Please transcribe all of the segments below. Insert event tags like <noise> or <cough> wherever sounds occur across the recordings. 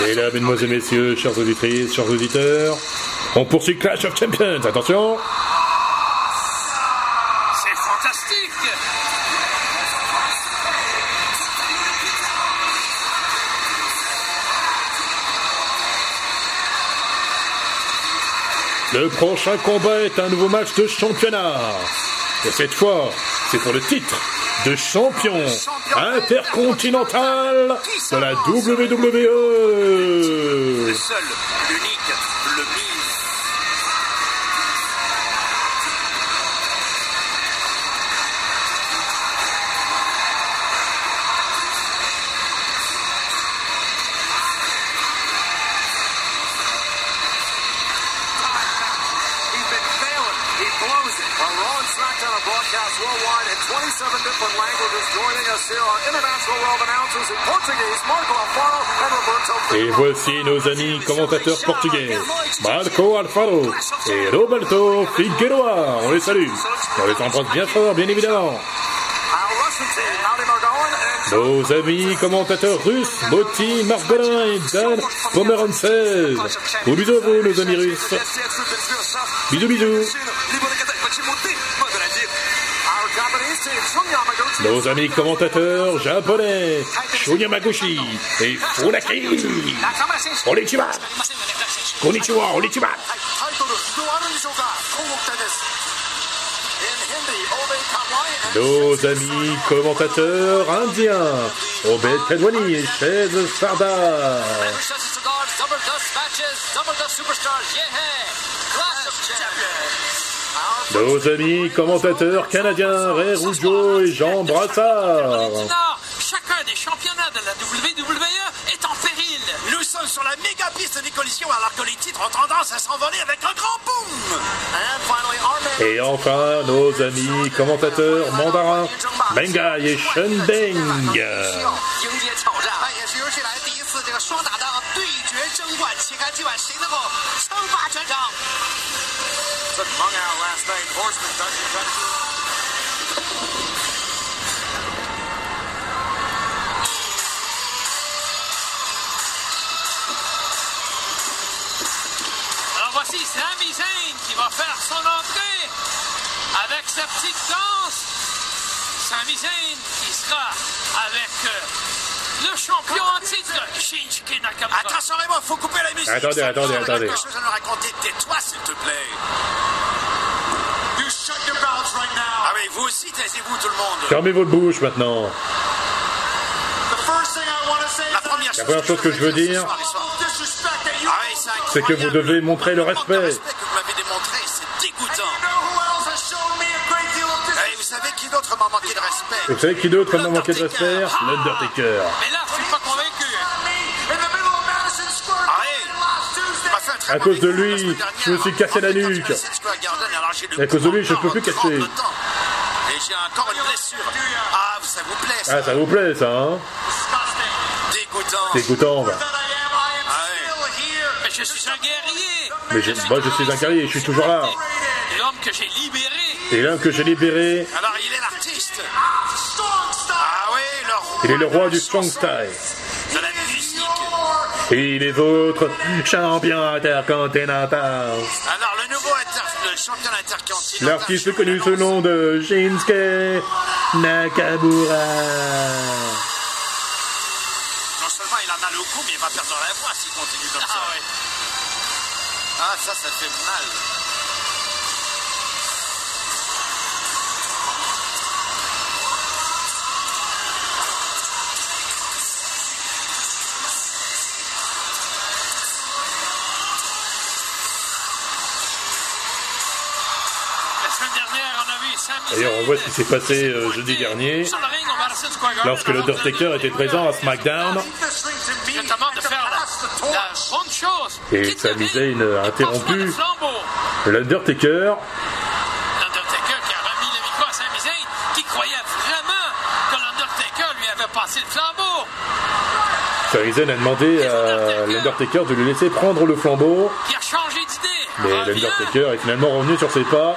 Mesdames, Mesdemoiselles, Messieurs, chers auditrices, chers auditeurs, on poursuit Clash of Champions. Attention C'est fantastique Le prochain combat est un nouveau match de championnat. Et cette fois, c'est pour le titre de champion intercontinental de la WWE. Et voici nos amis commentateurs portugais, Marco Alfaro et Roberto Figueroa. On les salue. On les embrasse bien fort, bien évidemment. Nos amis commentateurs russes, Botti, Margolin et Dan Pomerantsev. Gros bisous à vous, nos amis russes. Bisous, bisous. nos amis commentateurs japonais, Shuyamaguchi et Funaki. Konnichiwa Konnichiwa, Konnichiwa nos amis commentateurs indiens, Obed Kadwani et Chez Sarda. Nos amis commentateurs canadiens, Ray Rougeau et Jean Brassard. Chacun des championnats de la WWE est en péril. Nous sommes sur la méga piste des collisions alors que les titres ont tendance à s'envoler avec un grand boom man. Et enfin, nos amis commentateurs mandarins, Bengai et Shen Beng. Took Mung out last night. Horseman doesn't touch. Alors voici Sami Zayn qui va faire son entrée avec sa petite danse. Sami Zayn qui sera avec euh, le champion en titre, Shinsuke Nakamura. Attention Raymond, faut couper la musique. Attendez, Ça attendez, attendez. quelque chose à nous raconter. Tais-toi s'il te plaît. You shut your mouths right now. Ah oui, vous aussi, taisez-vous tout le monde. Fermez votre bouche maintenant. The first thing I want to say La is that première chose, première chose que je veux dire, Ah c'est que vous devez montrer le respect. respect que vous m'avez démontré, c'est dégoûtant. You know who else has shown me a great deal of Eh, vous savez qui d'autre m'a manqué de respect? Vous savez qui d'autre m'a manqué de respect? L'Undertaker. Mais là, À cause de lui, je me suis cassé la nuque. Et à cause de lui, je cou peux plus casser. Et j'ai encore une blessure. Ah, ça vous plaît ça Ah, ça vous plaît ça, hein Dégoûtant. Dégoûtant, am Ah oui. Mais je suis un guerrier. Mais je, moi, je suis un guerrier, je suis toujours là. L'homme que j'ai libéré. Et l'un que j'ai libéré, Alors il est l'artiste. Ah oui, le roi il est le roi du strong style. Et les autres, champion intercontinental. Alors le nouveau inter- le champion intercontinental. L'artiste connu sous le nom de Shinsuke Nakamura. Non seulement il a mal au cou, mais il va perdre la voix s'il continue comme ça. Ah ouais. Ah ça, ça fait mal. Semaine dernière, on a vu Sami D'ailleurs, on voit ce qui s'est passé euh, jeudi dernier, le lorsque alors que l'Undertaker était présent à SmackDown. Et le Sami Zayn a et interrompu. le. L'Undertaker, L'Undertaker qui a remis le micro à Sami Zayn, qui croyait vraiment que l'Undertaker lui avait passé le flambeau. Sami Zayn a demandé à l'Undertaker de lui laisser prendre le flambeau. Qui a changé d'idée. Mais l'Undertaker est finalement revenu sur ses pas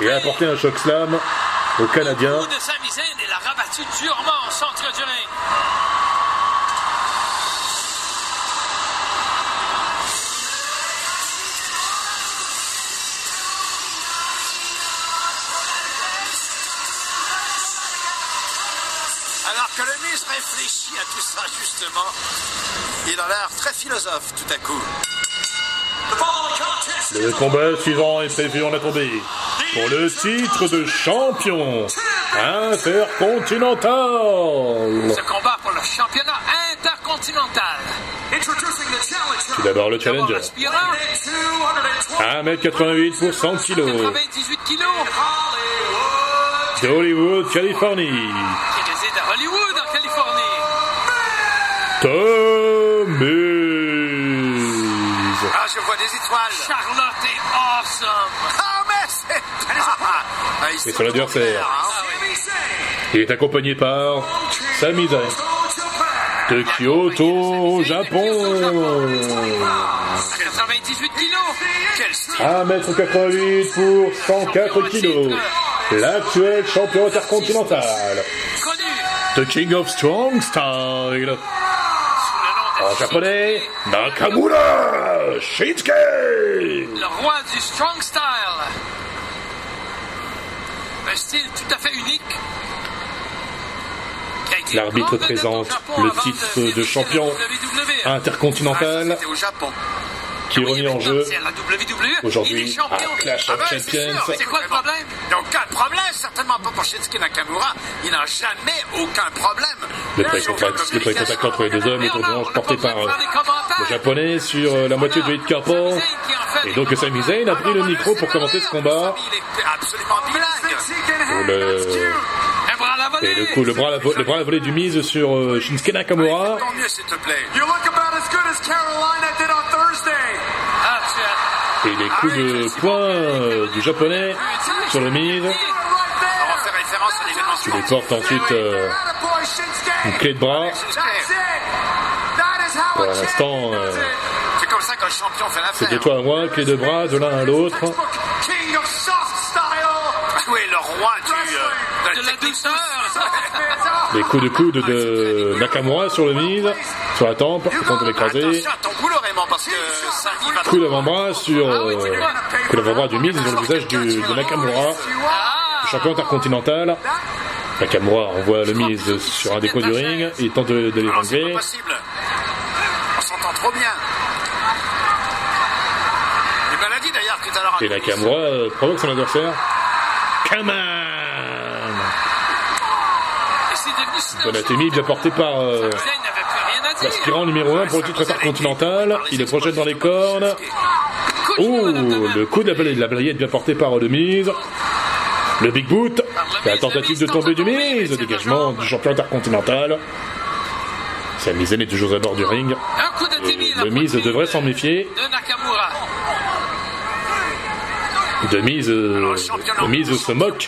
et a apporté un choc slam au Canadien. De l'a rabattu durement. Alors que le muscle réfléchit à tout ça justement, il a l'air très philosophe tout à coup. Le combat suivant est prévu en tombée pour le titre de champion intercontinental. Ce combat pour le championnat intercontinental. Tout d'abord le challenger. Aspirant, 1m88 pour 100 kg. 98 kilos, D'Hollywood, Californie. qui réside à Hollywood, en Californie. Tom étoiles. Charlotte est awesome. Ah, mais c'est... Ah, il Et son adversaire. hein. Il est accompagné par Sami Zayn de Kyoto, au Japon. 98 kilos. Quel style 1m88 pour 104 kg. L'actuel champion intercontinental. The King of Strong Style. En japonais, Nakamura Shinsuke. le roi du strong style. Un style tout à fait unique. L'arbitre présente le titre de champion la WWE. intercontinental qui est remis en jeu WWE. aujourd'hui à Clash Ah of ben, c'est Champions. C'est quoi le problème? Il n'y a aucun problème, certainement pas pour Shinsuke Nakamura. Il n'a jamais aucun problème. Le premier contact, le premier contact entre les deux hommes est revanche porté par euh, le japonais sur euh, la moitié de Hit Carpon. Et donc Sami Zayn a pris le micro pour commenter ce combat. Pour le-. Et le coup, le bras, le bras à volée du mise sur euh, Shinsuke Nakamura. Tu Et les coups de poing du japonais sur le mise. On va faire référence à l'événement Qui lui porte ensuite euh. Une clé de bras. Pour l'instant, euh. C'est comme ça qu'un champion fait c'est de toi à moi, clé de bras de l'un à l'autre. Tu es le roi du, euh, de la douceur. Les coups de coude de Nakamura sur le mise, sur la tempe, on l'écraser. Coup d'avant-bras sur euh, coup d'avant-bras du mise sur le visage du- de Nakamura, Ah, champion intercontinental. Nakamura envoie le mise sur un des du ring, il tente de, de l'étrangler. On s'entend trop bien. Il me l'a dit d'ailleurs tout à l'heure. Et Nakamura euh, provoque son adversaire. Come on. Bonatemi bien porté par euh, l'aspirant numéro 1 pour le titre intercontinental. Il est projette dans les cornes. Oh, le coup de la, de la balayette bien porté par le mise. Le Big Boot. La tentative de tomber du mise. Dégagement du champion intercontinental. Sami Zayn est toujours à bord du ring. Et le mise devrait s'en méfier. De Nakamura. De mise, euh, le mise se moque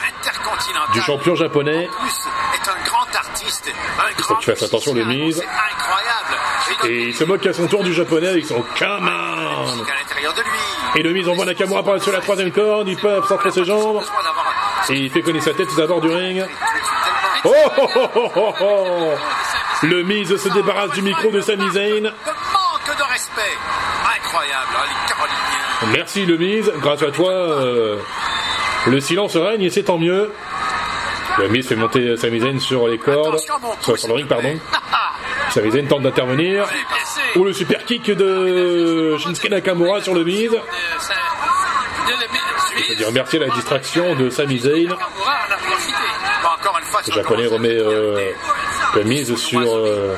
du champion japonais. Il faut que tu fasses attention, le mise. Et il se moque à son tour du japonais avec son come on. Et le mise envoie Nakamura par sur la troisième corde. Ils peuvent centrer ses jambes. Et il fait connaître sa tête aux abords du ring. Oh, oh, oh, oh, oh, oh. Le mise se débarrasse du micro de Sami Zayn. Manque de respect. Incroyable, hein, les Caroliniens. Merci le mise. Grâce à toi, euh, le silence règne et c'est tant mieux. Le mise fait monter Sami Zayn sur les cordes. Sur, sur le ring, pardon. Sami Zayn tente d'intervenir. Ou le super kick de Shinsuke Nakamura sur le mise. Dire merci à la distraction de Sami Zayn. Fois, Le japonais remet euh, le mise sur euh,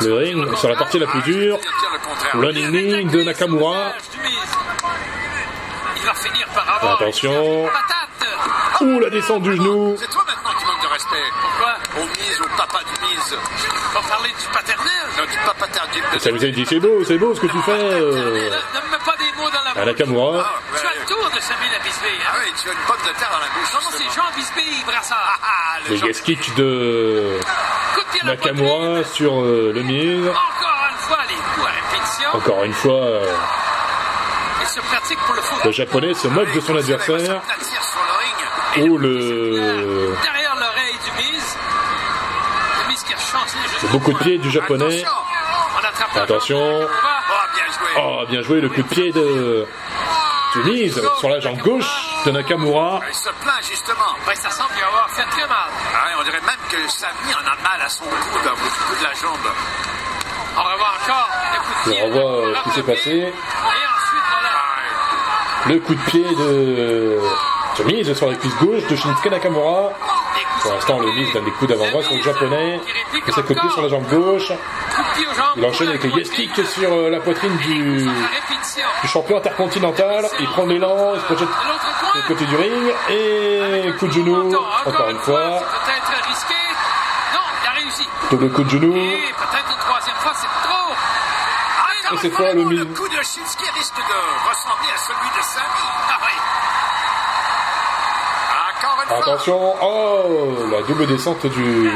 le ring, sur la partie la plus dure. dire le contraire. Running knee de Nakamura. Du Miz. Il va finir par avoir Attention. Ouh, la descente du genou. C'est toi maintenant qui manque de respect. Pourquoi Au mise, au papa du mise. Pour parler du paternel. Non, du papa tardif de Sami Zayn dit c'est beau, c'est beau ce que tu fais. euh, Ne me mets pas des mots dans la à. Nakamura le tour de Sami la Bisbee. Ah Hein? oui, tu as une pomme de terre dans la bouche. Non, non, c'est. Jean Bisbee, brassard. Ah, le Le guest kick de. Nakamura sur euh, le mise. Encore une fois, les coups à répétition. Encore une fois, euh, Il se pratique pour le foot. le japonais se moque de son adversaire. Sur le ring. Ouh, le Derrière l'oreille du Miz. Le Miz qui a chanté. juste beaucoup de pied du japonais. Attention. Oh, bien joué. Oh, bien joué le coup de pied de, de mise sur la jambe gauche. De Nakamura. Il se plaint justement. Ben, ça semble lui avoir fait très mal. Ouais, on dirait même que Samy en a mal à son coude, au bout de la jambe. On revoit encore le coup de On pied. revoit, euh, ce qui s'est passé. Et ensuite, voilà. Le coup de pied de de mise sur la cuisse gauche de Shinsuke Nakamura. Pour l'instant, le mise donne des coups d'avant-bras sur le japonais. Et sa coup de pied sur la jambe gauche. Il enchaîne avec le yes kick sur euh, la poitrine du, du champion intercontinental. Il prend l'élan, il se projette De l'autre côté du ring. Et coup de genou, encore une fois. Double coup de genou. Et. Ah, Et cette fois, le le coup de Shinsuke risque de ressembler à celui de Samy. Ah. Attention, oh, la double descente du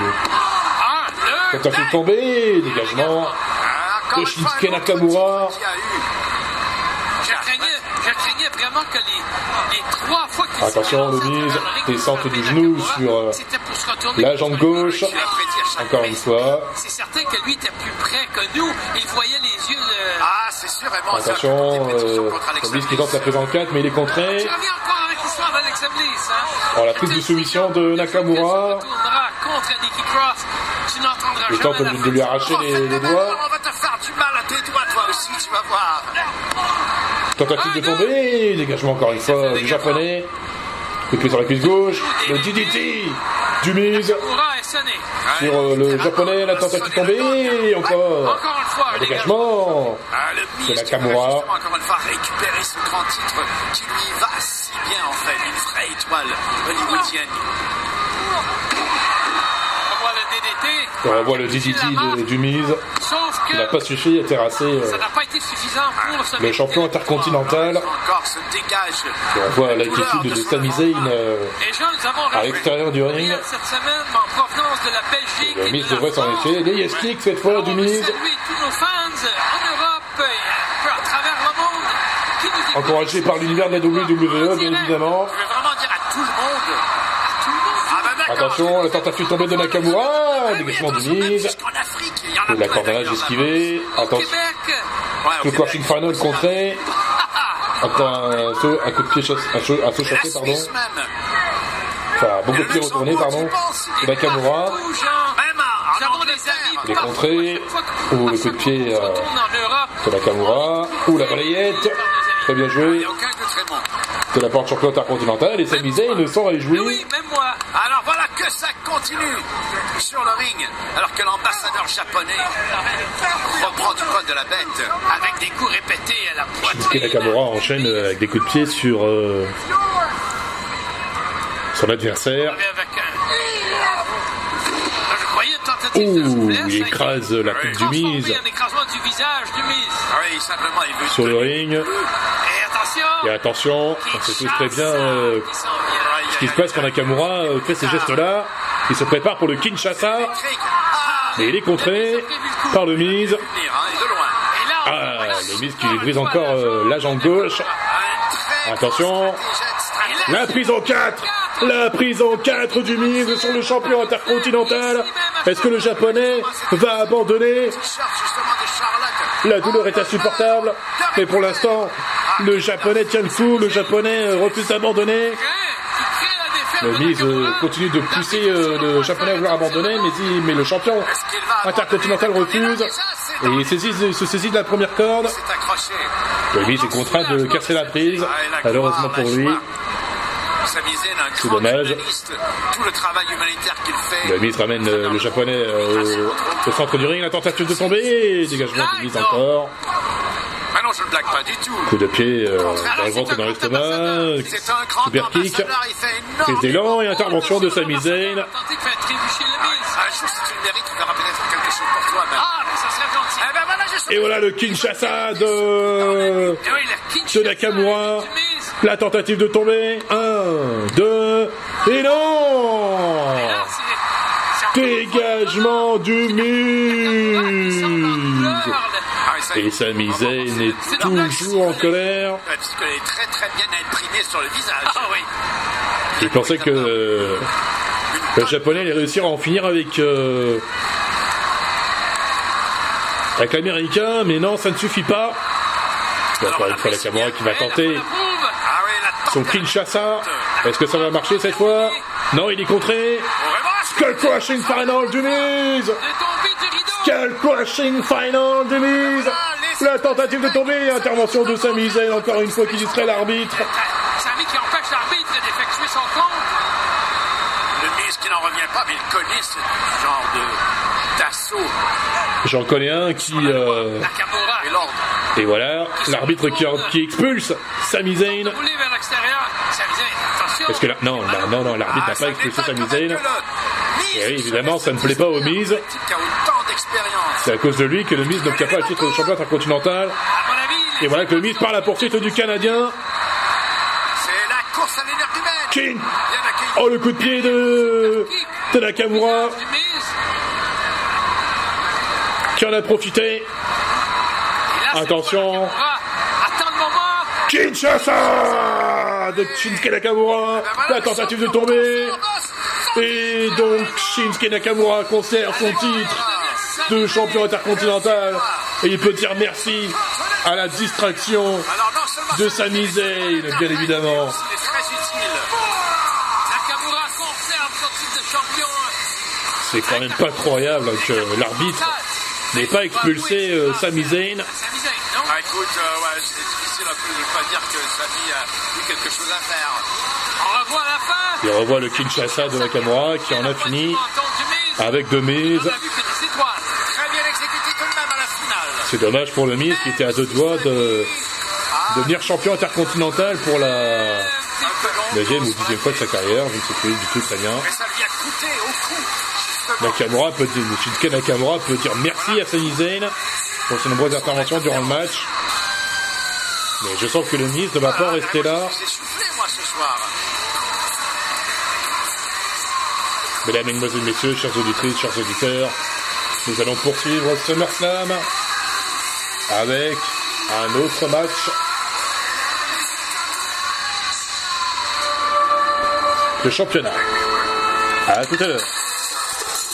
Tentative tombée, dégagement. De Shinsuke Nakamura. Je craignais, je craignais vraiment que les, les trois fois qu'il Attention, ring descente du genou sur, euh, c'était pour se retourner la jambe gauche. Encore une fois. C'est certain que lui était plus près que nous. Il voyait les yeux. euh, Ah, c'est sûr, vraiment. Attention, euh, Bliss qui tente la prise en 4, mais il est contré. Je reviens encore avec l'histoire d'Alexa Bliss. Hein. Oh, la prise de soumission de Nakamura. Tente la de, lui arracher les, les doigts. On va te faire du mal à tes doigts, toi aussi, tu vas voir. Tentative de tomber, dégagement encore une fois du japonais. Coup de pied sur la cuisse gauche. Le DDT du mise sur euh, le japonais, la tentative de tomber. Et encore. Encore une fois, un Dégagement. Le De va justement encore une fois récupérer ce grand titre qui lui va si bien en fait, une vraie étoile hollywoodienne. On voit le de- du mise. Sauf que Il n'a pas suffi à terrasser euh, ça n'a pas été suffisant pour se le champion intercontinental. Encore se dégage. Et on voit l'attitude de Sami Zayn euh, à l'extérieur du ring. Gabriel cette semaine en provenance de la Belgique. Le Miz devrait s'en effet. Les yes kicks cette fois du Miz. saluer tous nos fans en Europe et un peu à travers le monde qui nous écoutent. Encouragé par l'univers de la WWE, bien évidemment. Je vais vraiment dire à tout le monde. À tout le monde. Ah d'accord. Attention, la tentative tombée de Nakamura. Oui, Dégagement du attention, même Miz. jusqu'en Afrique, il y en a Et la plein cordelage d'ailleurs, esquivée. Au Attention. Le crushing final contré. <laughs> Encore un saut, un coup de pied, un saut, un saut Et la chassé, pardon. Enfin, beaucoup de pieds retournés, pardon. Nakamura. Il est contré. Que- le coup de pied, euh, De Nakamura. Ouh, la balayette. Très bien joué. De la porte champion intercontinental. Et Sami Zayn s'en Mais réjouit. oui, même moi. Alors que ça continue sur le ring, alors que l'ambassadeur japonais reprend du poil de la bête. Avec des coups répétés à la Shinsuke poitrine. Nakamura enchaîne euh, avec des coups de pied sur euh, son adversaire. Ouh, il écrase la coupe du mise en écrasement du visage du mise. Ah oui, simplement, il veut sur le ring. Et attention Et attention, on sait tous très bien euh, ce qui se passe quand Nakamura euh, fait ces gestes-là. Il se prépare pour le Kinshasa. Mais il est contré par le Miz. Et. Et Ah, le Miz qui lui brise encore euh, la jambe gauche. Attention. La prise en 4 La prise en 4 du Miz sur le champion intercontinental. Est-ce que le japonais va abandonner? La douleur est insupportable. Mais pour l'instant, le japonais tient le coup. Le japonais euh, refuse d'abandonner. Le Miz continue de pousser euh, le japonais à vouloir abandonner, mais, il- mais le champion intercontinental refuse. Et il se saisit de la première corde. Le Miz est contraint de casser la prise. Et Malheureusement pour lui. C'est dommage. le ramène euh, le japonais euh, au, au centre du ring. La tentative de tomber. Dégagement du Miz encore. Ah non, je ne blague pas du tout. Coup de pied euh, dans le ventre et dans grand l'estomac. ambassadeur. C'est un grand Super kick. Prise d'élan et intervention de Sami Zayn. Ah, serait gentil. Eh ben Et voilà le Kinshasa de, de Nakamura. La tentative de tomber. 1, 2, et non Dégagement du Nakamura qui sort dans le Miz. beurre, là. Ah, et Sami Zayn est toujours en colère. Ouais, parce qu'elle est très très bien imprimée sur le visage. Ah oui. Il pensait que euh, le japonais allait réussir à en finir avec euh, avec l'américain, mais non, ça ne suffit pas. Et encore une fois, la Nakamura qui va tenter. Ah son Kinshasa. Est-ce que ça va marcher cette fois? Non, il est contré. Skull Crushing Final du De. Skull Crushing Final du Miz La tentative de tomber, intervention de Sami Zayn, encore une fois qui distrait l'arbitre. Sami qui empêche l'arbitre d'effectuer son compte. Le Miz qui n'en revient pas, mais il connaît ce genre de d'assaut. J'en connais un qui... euh. Et l'ordre. Et voilà, l'arbitre qui, qui expulse Sami Zayn. Parce que là, non, là, non, non, l'arbitre n'a pas expulsé Sami Zayn. Et oui, évidemment, ça ne plaît pas au Miz. C'est à cause de lui que le Miz n'obtient pas le titre de champion intercontinental. Et voilà que le Miz part à la poursuite du Canadien. C'est la course à l'énergumène. King. Oh, le coup de pied de, de Nakamura qui en a profité? Attention. Kinshasa de Shinsuke Nakamura. La tentative de tomber. Et donc Shinsuke Nakamura conserve son titre de champion intercontinental. Et il peut dire merci à la distraction de Sami Zayn, bien évidemment. C'est quand même pas croyable que l'arbitre n'ait pas expulsé euh, Sami Zayn. Ah, écoute, euh, ouais, c'est difficile un peu de ne pas dire que Sami a eu quelque chose à faire. On revoit la fin. Il revoit le Kinshasa de Nakamura qui en a fini avec The On C'est dommage pour le Miz qui était à deux doigts de devenir champion intercontinental pour la deuxième ou dixième fois de sa carrière, je ne sais plus du tout très bien. Nakamura peut dire, Shinsuke Nakamura peut dire merci à Sami Zayn pour ses nombreuses interventions durant le match. Mais je sens que le Miz ne va pas rester là. Ce. Mesdames, Mesdemoiselles, Messieurs, chers auditrices, chers auditeurs, nous allons poursuivre SummerSlam avec un autre match. de championnat. À tout à l'heure.